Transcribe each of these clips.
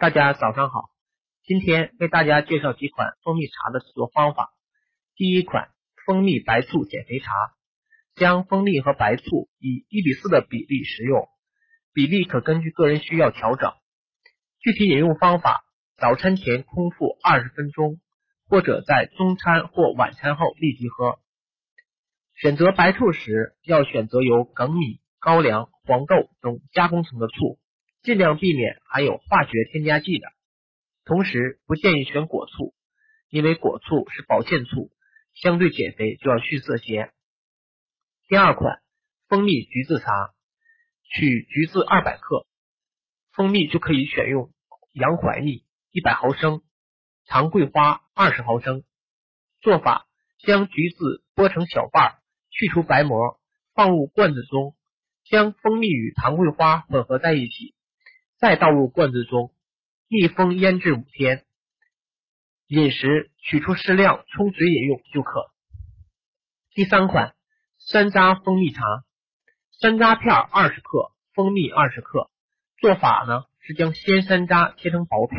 大家早上好，今天为大家介绍几款蜂蜜茶的制作方法。第一款蜂蜜白醋减肥茶，将蜂蜜和白醋以一比四的比例食用，比例可根据个人需要调整。具体饮用方法：早餐前空腹二十分钟，或者在中餐或晚餐后立即喝。选择白醋时，要选择由粳米、高粱、黄豆等加工成的醋。尽量避免含有化学添加剂的，同时不建议选果醋，因为果醋是保健醋，相对减肥就要逊色些。第二款蜂蜜橘子茶，取橘子二百克，蜂蜜就可以选用洋槐蜜一百毫升，糖桂花二十毫升。做法：将橘子剥成小瓣，去除白膜，放入罐子中，将蜂蜜与糖桂花混合在一起。再倒入罐子中，密封腌制五天。饮食取出适量，冲水饮用就可。第三款山楂蜂蜜茶，山楂片二十克，蜂蜜二十克。做法呢是将鲜山楂切成薄片，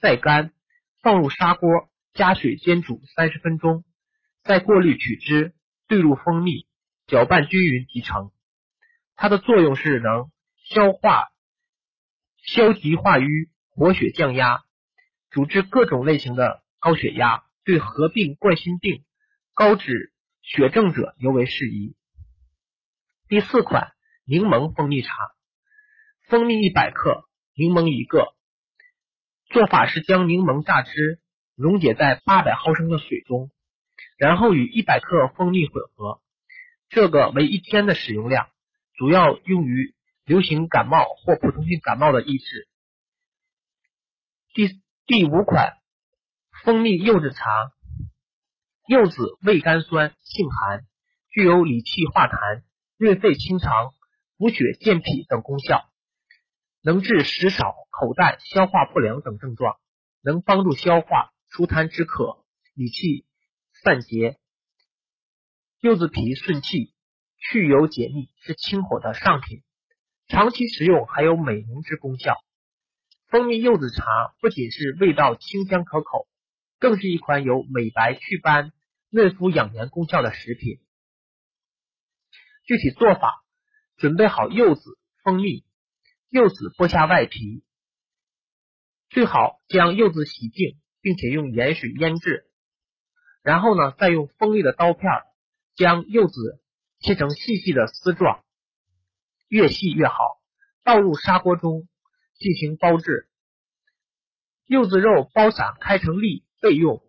晒干，放入砂锅，加水煎煮三十分钟，再过滤取汁，兑入蜂蜜，搅拌均匀即成。它的作用是能消化。消极化瘀、活血降压，主治各种类型的高血压，对合并冠心病、高脂血症者尤为适宜。第四款柠檬蜂蜜茶，蜂蜜一百克，柠檬一个。做法是将柠檬榨汁溶解在八百毫升的水中，然后与一百克蜂蜜混合，这个为一天的使用量，主要用于。流行感冒或普通性感冒的抑制。第第五款蜂蜜柚子茶，柚子味甘酸，性寒，具有理气化痰、润肺清肠、补血健脾等功效，能治食少、口淡、消化不良等症状，能帮助消化、除痰止渴、理气散结。柚子皮顺气、去油解腻，是清火的上品。长期食用还有美容之功效。蜂蜜柚子茶不仅是味道清香可口，更是一款有美白祛斑、润肤养颜功效的食品。具体做法：准备好柚子、蜂蜜，柚子剥下外皮，最好将柚子洗净，并且用盐水腌制。然后呢，再用锋利的刀片将柚子切成细细的丝状。越细越好，倒入砂锅中进行煲制。柚子肉包散开成粒备用。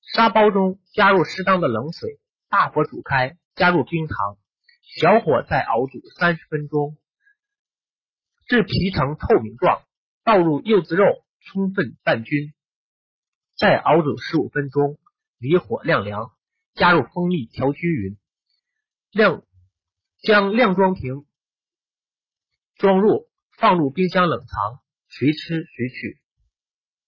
砂煲中加入适当的冷水，大火煮开，加入冰糖，小火再熬煮三十分钟，至皮呈透明状。倒入柚子肉，充分拌均，再熬煮十五分钟，离火晾凉。加入蜂蜜调均匀，晾将晾装瓶。装入，放入冰箱冷藏，随吃随取。